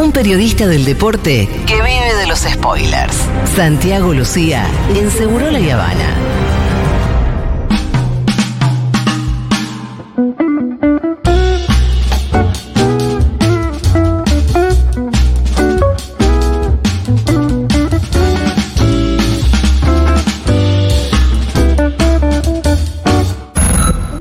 Un periodista del deporte que vive de los spoilers. Santiago Lucía en Seguro La Habana.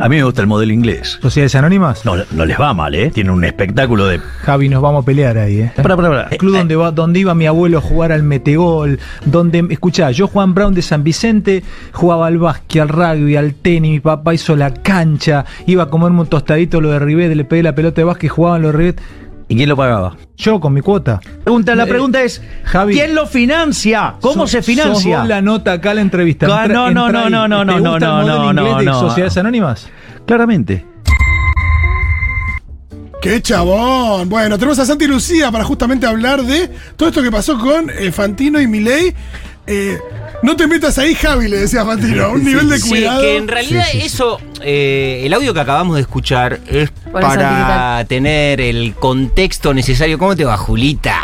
Mí me gusta el modelo inglés. ¿Sociedades Anónimas? No, no les va mal, ¿eh? Tienen un espectáculo de. Javi, nos vamos a pelear ahí, ¿eh? Pará, pará, pará. El club Eh, donde, va, donde iba mi abuelo a jugar al metegol, donde, escuchá, yo Juan Brown de San Vicente jugaba al básquet, al rugby, al tenis, mi papá hizo la cancha, iba a comerme un tostadito lo de Rivet, le pegué la pelota de básquet, jugaban los Rivet. ¿Y quién lo pagaba? Yo con mi cuota. Pregunta, la Eh, pregunta es: Javi, ¿quién lo financia? ¿Cómo se financia? sos vos la nota acá la entrevista. Entra- no, no, no, no, no, ¿Te no, no, no, no, de no. Sociedades Anónimas? Claramente. ¡Qué chabón! Bueno, tenemos a Santi Lucía para justamente hablar de todo esto que pasó con eh, Fantino y Milei. Eh, no te metas ahí, Javi, le decía Fantino. Un nivel de Sí, cuidado. que en realidad eso, eh, el audio que acabamos de escuchar es Por para tener el contexto necesario. ¿Cómo te va, Julita?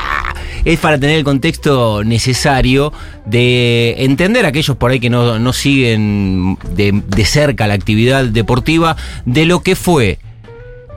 Es para tener el contexto necesario de entender a aquellos por ahí que no, no siguen de, de cerca la actividad deportiva de lo que fue.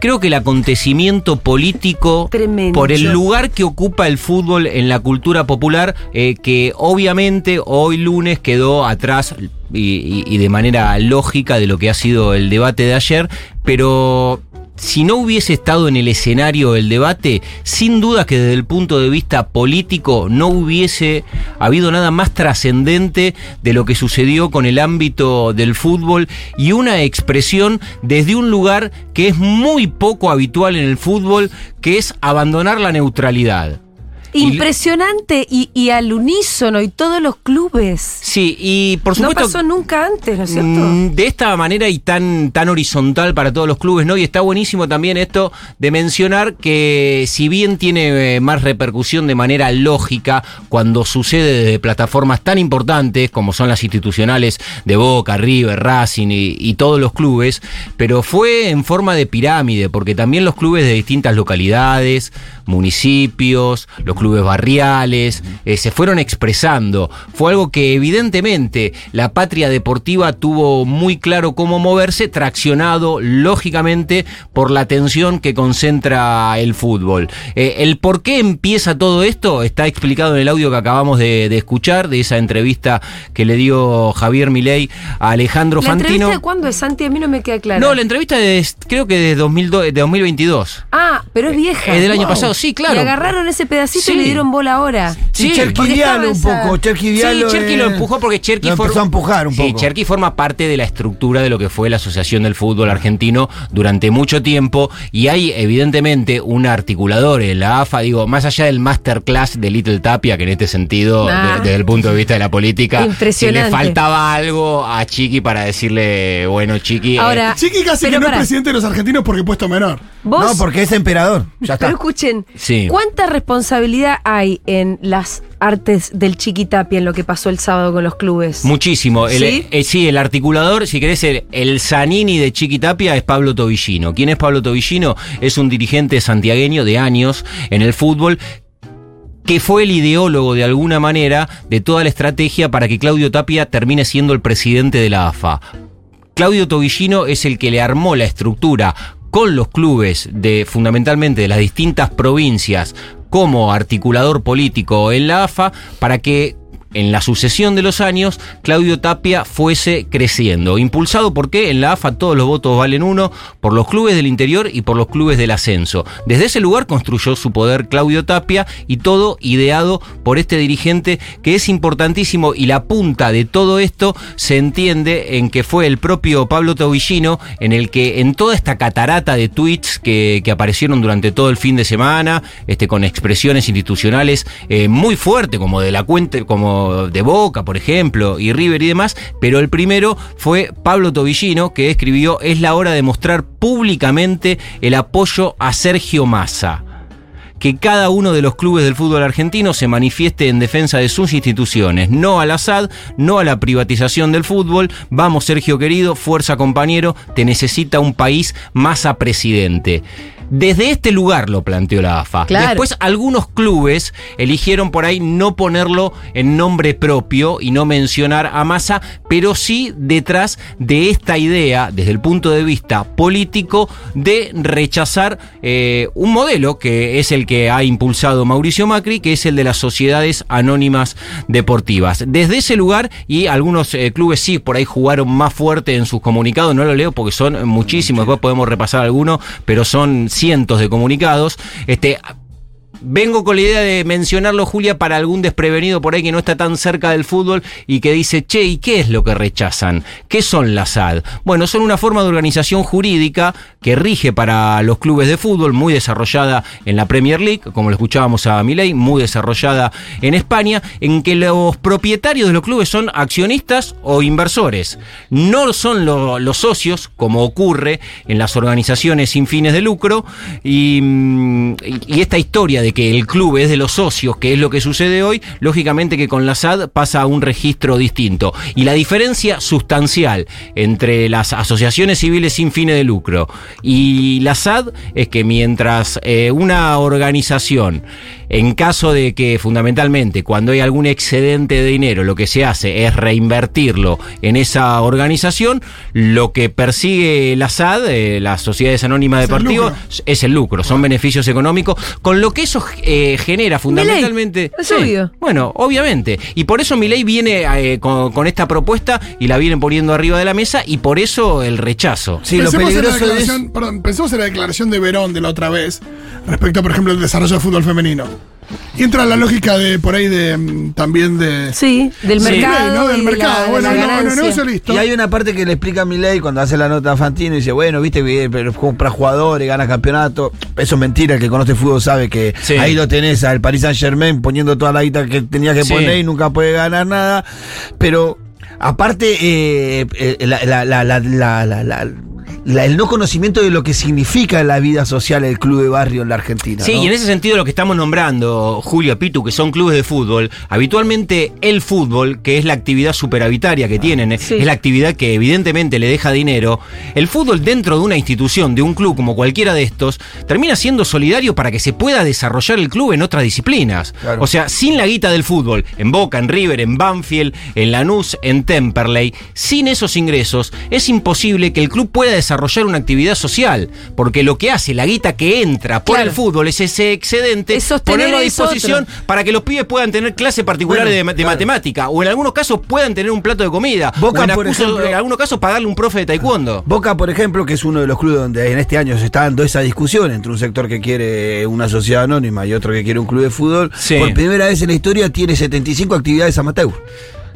Creo que el acontecimiento político Tremendo. por el lugar que ocupa el fútbol en la cultura popular, eh, que obviamente hoy lunes quedó atrás y, y- y de manera lógica de lo que ha sido el debate de ayer, pero si no hubiese estado en el escenario el debate, sin duda que desde el punto de vista político no hubiese habido nada más trascendente de lo que sucedió con el ámbito del fútbol y una expresión desde un lugar que es muy poco habitual en el fútbol, que es abandonar la neutralidad. Impresionante y, y al unísono y todos los clubes. Sí, y por No supuesto... pasó nunca antes, ¿no es cierto? Mm, De esta manera y tan, tan horizontal para todos los clubes, ¿no? Y está buenísimo también esto de mencionar que si bien tiene eh, más repercusión de manera lógica cuando sucede desde plataformas tan importantes como son las institucionales de Boca, River, Racing y, y todos los clubes, pero fue en forma de pirámide, porque también los clubes de distintas localidades, municipios, los clubes barriales, eh, se fueron expresando. Fue algo que evidentemente la patria deportiva tuvo muy claro cómo moverse, traccionado lógicamente por la tensión que concentra el fútbol. Eh, el por qué empieza todo esto está explicado en el audio que acabamos de, de escuchar, de esa entrevista que le dio Javier Milei a Alejandro ¿La entrevista Fantino. de cuándo es, Santi? A mí no me queda claro. No, la entrevista es, creo que de, 2002, de 2022. Ah, pero es vieja. Es del año pasado, sí, claro. Y agarraron ese pedacito Sí. y le dieron bola ahora. Sí, Cherky Diallo un poco. Cherky Diallo. Sí, Cherky lo empujó porque Cherky lo for- empezó a empujar un Sí, poco. Cherky forma parte de la estructura de lo que fue la Asociación del Fútbol Argentino durante mucho tiempo y hay evidentemente un articulador en la AFA, digo, más allá del masterclass de Little Tapia, que en este sentido, Ah. de- desde el punto de vista de la política, si le faltaba algo a Chiqui para decirle, bueno, Chiqui... eh, Ahora, Chiqui casi que no es presidente de los argentinos porque puesto menor. Vos, No, porque es emperador. Ya está. pero escuchen, Sí. ¿cuánta responsabilidad hay en las artes del Chiquitapia en lo que pasó el sábado con los clubes? Muchísimo. El, ¿Sí? eh, sí, el articulador, si querés, el, el Zanini de Chiquitapia es Pablo Tobillino. ¿Quién es Pablo Tobillino? Es un dirigente santiagueño de años en el fútbol que fue el ideólogo de alguna manera de toda la estrategia para que Claudio Tapia termine siendo el presidente de la AFA. Claudio Tobillino es el que le armó la estructura con los clubes de fundamentalmente de las distintas provincias como articulador político en la AFA para que en la sucesión de los años Claudio Tapia fuese creciendo, impulsado porque en la AFA todos los votos valen uno por los clubes del interior y por los clubes del ascenso. Desde ese lugar construyó su poder Claudio Tapia y todo ideado por este dirigente que es importantísimo y la punta de todo esto se entiende en que fue el propio Pablo Tobillino en el que en toda esta catarata de tweets que, que aparecieron durante todo el fin de semana, este, con expresiones institucionales eh, muy fuertes como de la cuenta, como de Boca, por ejemplo, y River y demás, pero el primero fue Pablo Tobillino, que escribió Es la hora de mostrar públicamente el apoyo a Sergio Massa que cada uno de los clubes del fútbol argentino se manifieste en defensa de sus instituciones, no al Assad, no a la privatización del fútbol. Vamos, Sergio querido, fuerza compañero, te necesita un país más a presidente. Desde este lugar lo planteó la AFA. Claro. Después algunos clubes eligieron por ahí no ponerlo en nombre propio y no mencionar a Massa, pero sí detrás de esta idea, desde el punto de vista político, de rechazar eh, un modelo que es el que ha impulsado Mauricio Macri, que es el de las sociedades anónimas deportivas. Desde ese lugar, y algunos eh, clubes sí, por ahí jugaron más fuerte en sus comunicados, no lo leo porque son muchísimos, después podemos repasar algunos, pero son cientos de comunicados. Este, Vengo con la idea de mencionarlo, Julia, para algún desprevenido por ahí que no está tan cerca del fútbol y que dice, che, ¿y qué es lo que rechazan? ¿Qué son las SAD? Bueno, son una forma de organización jurídica que rige para los clubes de fútbol, muy desarrollada en la Premier League, como lo escuchábamos a Milei, muy desarrollada en España, en que los propietarios de los clubes son accionistas o inversores. No son lo- los socios, como ocurre en las organizaciones sin fines de lucro, y, y esta historia de que el club es de los socios, que es lo que sucede hoy, lógicamente que con la SAD pasa a un registro distinto. Y la diferencia sustancial entre las asociaciones civiles sin fines de lucro y la SAD es que mientras eh, una organización, en caso de que fundamentalmente cuando hay algún excedente de dinero, lo que se hace es reinvertirlo en esa organización, lo que persigue la SAD, eh, las sociedades anónimas deportivas, es el lucro, son beneficios económicos, con lo que eso eh, genera fundamentalmente. es obvio. Bueno, obviamente. Y por eso Milei viene eh, con, con esta propuesta y la vienen poniendo arriba de la mesa y por eso el rechazo. Sí, lo pensemos, en la perdón, pensemos en la declaración de Verón de la otra vez respecto, por ejemplo, al desarrollo del fútbol femenino. Y entra la lógica de por ahí de mm, también de Sí, del Sí. mercado. ¿no? del mercado. la- bueno, no, no, listo. Y hay una parte que le explica a Milei cuando hace la nota a Fantino y dice, bueno, viste, que pero compra jugadores, gana campeonato. Eso es mentira, el que conoce fútbol sabe que Sí. ahí lo tenés al Paris Saint Germain poniendo toda la guita que tenía que Sí. poner y nunca puede ganar nada. Pero aparte, eh, eh, la- la- la- la- el no conocimiento de lo que significa la vida social el club de barrio en la Argentina. Sí, ¿no? y en ese sentido lo que estamos nombrando, Julio Pitu, que son clubes de fútbol, habitualmente el fútbol, que es la actividad superavitaria que tienen, eh, Sí. es la actividad que evidentemente le deja dinero, el fútbol dentro de una institución, de un club como cualquiera de estos, termina siendo solidario para que se pueda desarrollar el club en otras disciplinas. Claro. O sea, sin la guita del fútbol, en Boca, en River, en Banfield, en Lanús, en Temperley, sin esos ingresos, es imposible que el club pueda desarrollar una actividad social, porque lo que hace la guita que entra por Claro. el fútbol es ese excedente, Es ponerlo a disposición otro. para que los pibes puedan tener clases particulares Bueno, de, ma- de claro. matemática, o en algunos casos puedan tener un plato de comida, Boca, o en, por acuso- ejemplo- en algunos casos pagarle un profe de taekwondo. Boca, por ejemplo, que es uno de los clubes donde en este año se está dando esa discusión entre un sector que quiere una sociedad anónima y otro que quiere un club de fútbol, Sí. por primera vez en la historia tiene 75 actividades amateur.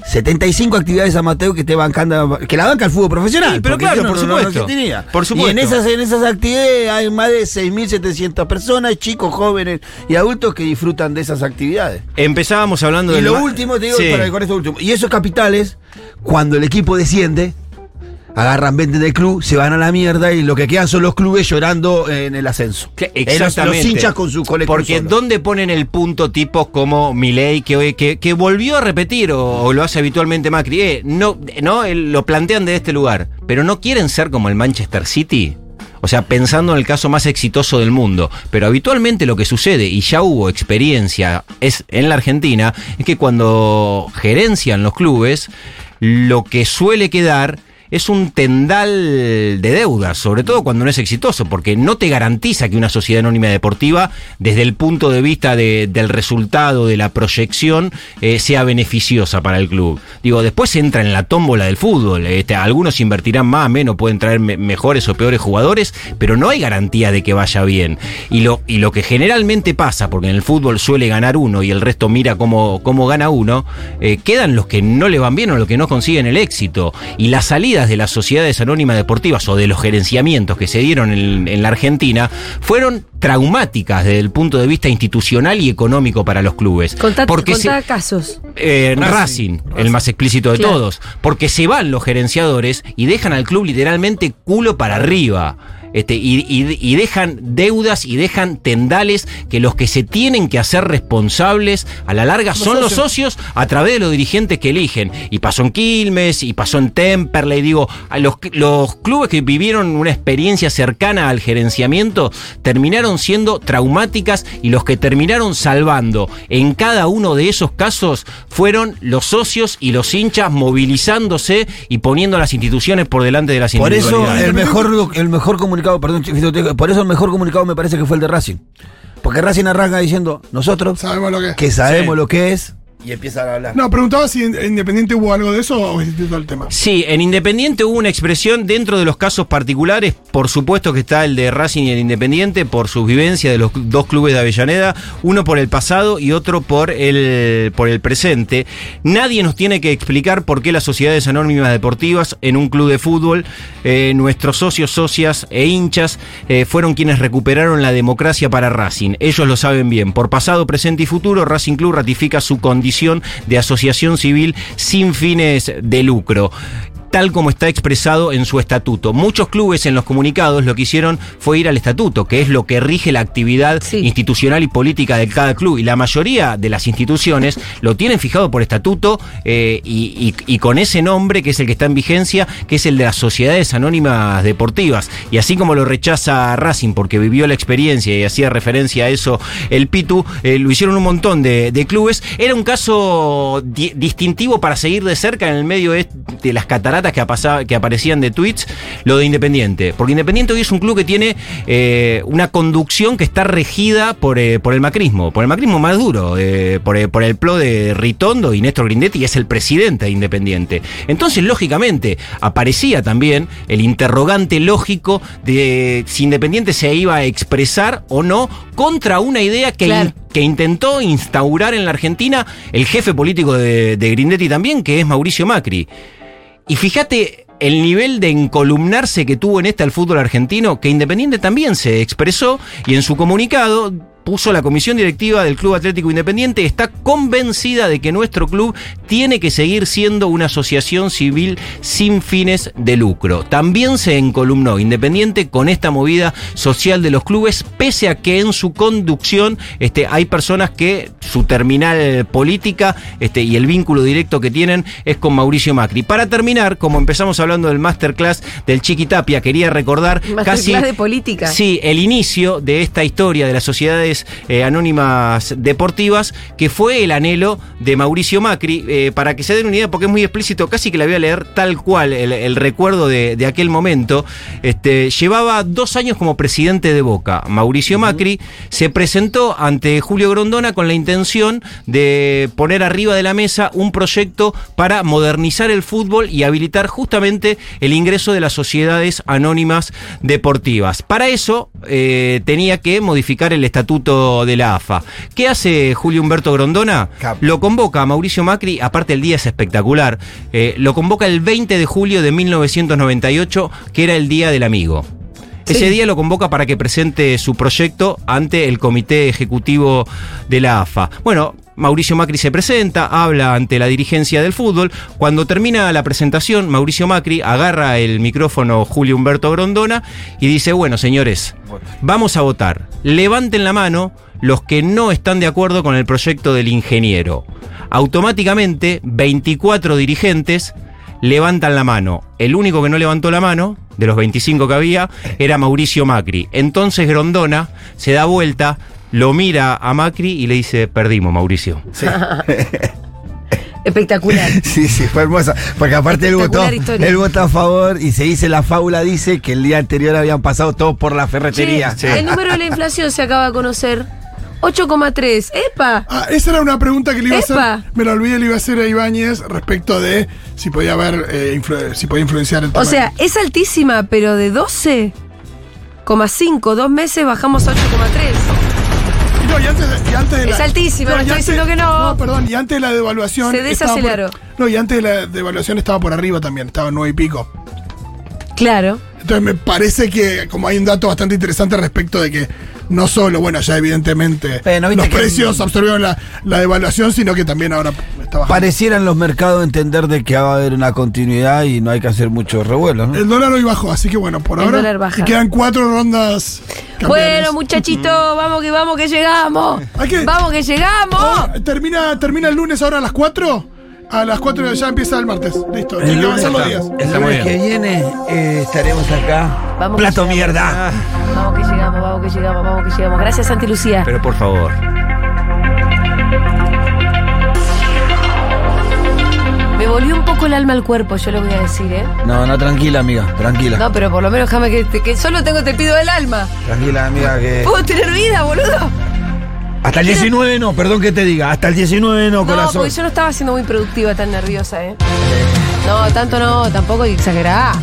75 actividades amateur que te bancando, que la banca el fútbol profesional. Sí, pero claro, no, por no- no- no supuesto. se tenía. Por supuesto. Y en esas, en esas actividades hay más de 6.700 personas, chicos, jóvenes y adultos que disfrutan de esas actividades. Empezábamos hablando Y del lo último, te digo, Sí. para- con esto último. Y esos capitales, cuando el equipo desciende, agarran, venden del club, se van a la mierda y lo que quedan son los clubes llorando en el ascenso. Los- Exactamente. Los, hinchas con su colección. Porque ¿dónde ponen el punto tipos como Milei, que, hoy- que, que volvió a repetir o, o lo hace habitualmente Macri? Eh, no, no eh, lo plantean de este lugar, pero no quieren ser como el Manchester City. O sea, pensando en el caso más exitoso del mundo. Pero habitualmente lo que sucede, y ya hubo experiencia es en la Argentina, es que cuando gerencian los clubes, lo que suele quedar es un tendal de deudas, sobre todo cuando no es exitoso, porque no te garantiza que una sociedad anónima deportiva, desde el punto de vista de- del resultado, de la proyección, eh, sea beneficiosa para el club. Digo, después entra en la tómbola del fútbol. Este, algunos invertirán más, menos, pueden traer me- mejores o peores jugadores, pero no hay garantía de que vaya bien. Y lo, y lo que generalmente pasa, porque en el fútbol suele ganar uno y el resto mira cómo, cómo gana uno, eh, quedan los que no le van bien o los que no consiguen el éxito. Y las de las sociedades anónimas deportivas o de los gerenciamientos que se dieron en, en la Argentina fueron traumáticas desde el punto de vista institucional y económico para los clubes. Contá, Porque se- casos. eh, Racing. Racing, el más explícito de Claro. todos. Porque se van los gerenciadores y dejan al club literalmente culo para arriba. Este, y, y- y dejan deudas y dejan tendales que los que se tienen que hacer responsables a la larga son los socios a través de los dirigentes que eligen. Y pasó en Quilmes, y pasó en Temperley, digo, a los, los clubes que vivieron una experiencia cercana al gerenciamiento terminaron siendo traumáticas y los que terminaron salvando en cada uno de esos casos fueron los socios y los hinchas movilizándose y poniendo a las instituciones por delante de las Por eso individualidades. el mejor, el mejor comunicado, perdón, por eso el mejor comunicado me parece que fue el de Racing. Porque Racing arranca diciendo, nosotros, Sabemos lo que es. que sabemos Sí. lo que es, y empiezan a hablar. No, preguntaba si en en Independiente hubo algo de eso o es distinto el tema. Sí, en Independiente hubo una expresión dentro de los casos particulares, por supuesto que está el de Racing y el Independiente por sus vivencias de los dos clubes de Avellaneda, uno por el pasado y otro por el, por el presente. Nadie nos tiene que explicar por qué las sociedades anónimas deportivas en un club de fútbol, eh, nuestros socios, socias e hinchas eh, fueron quienes recuperaron la democracia para Racing. Ellos lo saben bien. Por pasado, presente y futuro, Racing Club ratifica su condición de asociación civil sin fines de lucro tal como está expresado en su estatuto. Muchos clubes en los comunicados lo que hicieron fue ir al estatuto, que es lo que rige la actividad Sí. institucional y política de cada club. Y la mayoría de las instituciones lo tienen fijado por estatuto eh, y, y- y con ese nombre que es el que está en vigencia, que es el de las sociedades anónimas deportivas. Y así como lo rechaza Racing porque vivió la experiencia y hacía referencia a eso el Pitu, eh, lo hicieron un montón de, de clubes. Era un caso di- distintivo para seguir de cerca en el medio de, de las cataratas que, apasa- que aparecían de tweets, lo de Independiente. Porque Independiente hoy es un club que tiene eh, una conducción que está regida por, eh, por el macrismo, por el macrismo más duro, eh, por, por el plo de Ritondo y Néstor Grindetti, y es el presidente de Independiente. Entonces, lógicamente, aparecía también el interrogante lógico de si Independiente se iba a expresar o no contra una idea que, Claro. que intentó instaurar en la Argentina el jefe político de, de Grindetti también, que es Mauricio Macri. Y fíjate el nivel de encolumnarse que tuvo en esta el fútbol argentino, que Independiente también se expresó y en su comunicado puso la comisión directiva del Club Atlético Independiente, está convencida de que nuestro club tiene que seguir siendo una asociación civil sin fines de lucro. También se encolumnó Independiente con esta movida social de los clubes, pese a que en su conducción este, hay personas que su terminal política este, y el vínculo directo que tienen es con Mauricio Macri. Para terminar, como empezamos hablando del masterclass del Chiquitapia, quería recordar Masterclass casi de política. Sí, el inicio de esta historia de las sociedades eh, anónimas deportivas, que fue el anhelo de Mauricio Macri, eh, para que se den una idea, porque es muy explícito, casi que la voy a leer tal cual, el, el recuerdo de, de aquel momento. Este, llevaba dos años como presidente de Boca. Mauricio Macri se presentó ante Julio Grondona con la intención de poner arriba de la mesa un proyecto para modernizar el fútbol y habilitar justamente el ingreso de las sociedades anónimas deportivas. Para eso eh, tenía que modificar el estatuto de la AFA. ¿Qué hace Julio Humberto Grondona? Cap. Lo convoca a Mauricio Macri, aparte el día es espectacular, eh, lo convoca el 20 de julio de 1998, que era el Día del Amigo. Ese día lo convoca para que presente su proyecto ante el Comité Ejecutivo de la AFA. Bueno, Mauricio Macri se presenta, habla ante la dirigencia del fútbol. Cuando termina la presentación, Mauricio Macri agarra el micrófono Julio Humberto Grondona y dice, bueno, señores, vamos a votar. Levanten la mano los que no están de acuerdo con el proyecto del ingeniero. Automáticamente, 24 dirigentes levantan la mano. El único que no levantó la mano, de los 25 que había, era Mauricio Macri. Entonces Grondona se da vuelta, lo mira a Macri y le dice, perdimos, Mauricio. Espectacular. Sí, sí, fue hermosa. Porque aparte él votó, él votó a favor y se dice la fábula, dice que el día anterior habían pasado todos por la ferretería. El número de la inflación se acaba de conocer. 8,3. ¡Epa! Ah, esa era una pregunta que le iba a Epa. hacer. Me la olvidé, le iba a hacer a Ibáñez respecto de si podía haber, eh, si podía influenciar el O tamaño. sea, es altísima, pero de 12,5, dos meses bajamos a 8,3. No, y antes de, y antes de Es altísima, no y estoy diciendo que no. No, perdón, y antes de la devaluación. Se estaba por- desaceleró. no, y antes de la devaluación estaba por arriba también, estaba en nueve y pico. Claro. Entonces me parece que como hay un dato bastante interesante respecto de que no solo, bueno, ya evidentemente viste los que- precios absorbieron la, la devaluación, sino que también ahora está bajando. Parecieran los mercados entender de que va a haber una continuidad y no hay que hacer mucho revuelo, ¿no? El dólar hoy bajó, así que bueno, por El ahora dólar baja. y quedan cuatro rondas. Bueno, muchachito, vamos que vamos que llegamos. Que- Vamos que llegamos. Oh, termina, termina el lunes ahora a las 4. A las 4 ya empieza el martes. Listo. Tienen que avanzar los días. el lunes que viene eh, estaremos acá. Vamos Plato mierda. Vamos que llegamos, vamos que llegamos, vamos que llegamos. Gracias, Santi Lucía. Pero por favor. Me volvió un poco el alma al cuerpo, yo lo voy a decir, ¿eh? No, no, tranquila, amiga, tranquila. No, pero por lo menos déjame que, que solo tengo te pido el alma. Tranquila, amiga, que. ¿Puedo tener vida, boludo? Hasta el 19 no, perdón que te diga. Hasta el 19 no, No, corazón. porque yo no estaba siendo muy productiva, tan nerviosa, ¿eh? No, tanto no, tampoco exagerar.